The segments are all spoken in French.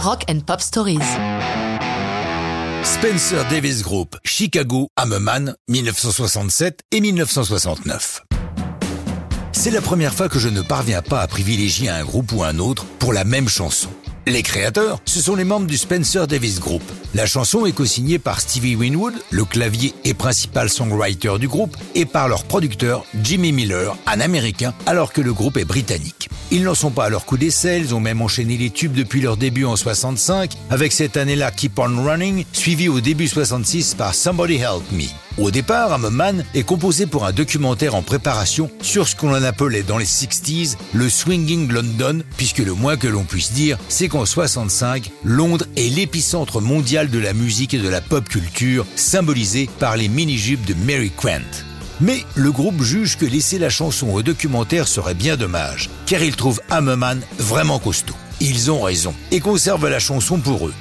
Rock and Pop Stories. Spencer Davis Group, Chicago, Hammerman, 1967 et 1969. C'est la première fois que je ne parviens pas à privilégier un groupe ou un autre pour la même chanson. Les créateurs, ce sont les membres du Spencer Davis Group. La chanson est co-signée par Stevie Winwood, le clavier et principal songwriter du groupe, et par leur producteur Jimmy Miller, un Américain, alors que le groupe est britannique. Ils n'en sont pas à leur coup d'essai, ils ont même enchaîné les tubes depuis leur début en 65, avec cette année-là Keep On Running, suivi au début 66 par Somebody Help Me. Au départ, Man est composé pour un documentaire en préparation sur ce qu'on appelait dans les 60s le Swinging London, puisque le moins que l'on puisse dire, c'est qu'en 65, Londres est l'épicentre mondial de la musique et de la pop culture, symbolisé par les mini-jupes de Mary Quant. Mais le groupe juge que laisser la chanson au documentaire serait bien dommage, car ils trouvent Man vraiment costaud. Ils ont raison et conservent la chanson pour eux.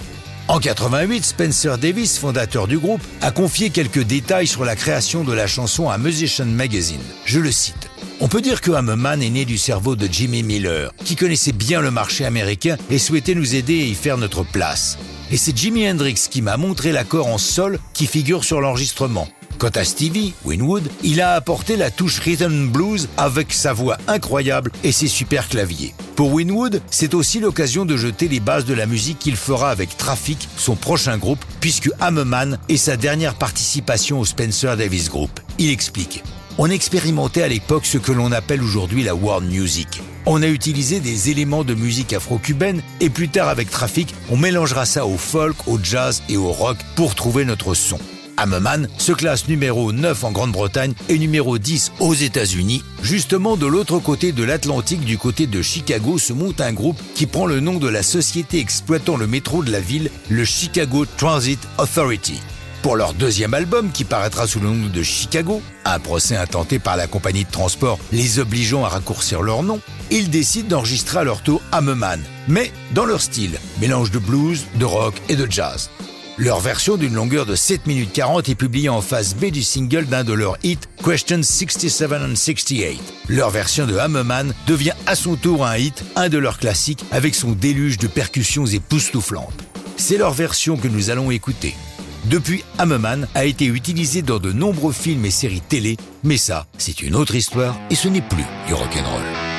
En 88, Spencer Davis, fondateur du groupe, a confié quelques détails sur la création de la chanson à Musician Magazine. Je le cite. On peut dire que Hammerman est né du cerveau de Jimmy Miller, qui connaissait bien le marché américain et souhaitait nous aider à y faire notre place. Et c'est Jimi Hendrix qui m'a montré l'accord en sol qui figure sur l'enregistrement. Quant à Stevie Winwood, il a apporté la touche rhythm blues avec sa voix incroyable et ses super claviers. Pour Winwood, c'est aussi l'occasion de jeter les bases de la musique qu'il fera avec Traffic, son prochain groupe, puisque Hammerman est sa dernière participation au Spencer Davis Group. Il explique. On expérimentait à l'époque ce que l'on appelle aujourd'hui la world music. On a utilisé des éléments de musique afro-cubaine et plus tard avec Traffic, on mélangera ça au folk, au jazz et au rock pour trouver notre son. Hammerman se classe numéro 9 en Grande-Bretagne et numéro 10 aux États-Unis. Justement, de l'autre côté de l'Atlantique, du côté de Chicago, se monte un groupe qui prend le nom de la société exploitant le métro de la ville, le Chicago Transit Authority. Pour leur deuxième album, qui paraîtra sous le nom de Chicago, un procès intenté par la compagnie de transport les obligeant à raccourcir leur nom, ils décident d'enregistrer à leur tour Hammerman, mais dans leur style, mélange de blues, de rock et de jazz. Leur version d'une longueur de 7 minutes 40 est publiée en phase B du single d'un de leurs hits, Questions 67 and 68. Leur version de Hammerman devient à son tour un hit, un de leurs classiques, avec son déluge de percussions époustouflantes. C'est leur version que nous allons écouter. Depuis, Hammerman a été utilisé dans de nombreux films et séries télé, mais ça, c'est une autre histoire et ce n'est plus du rock'n'roll.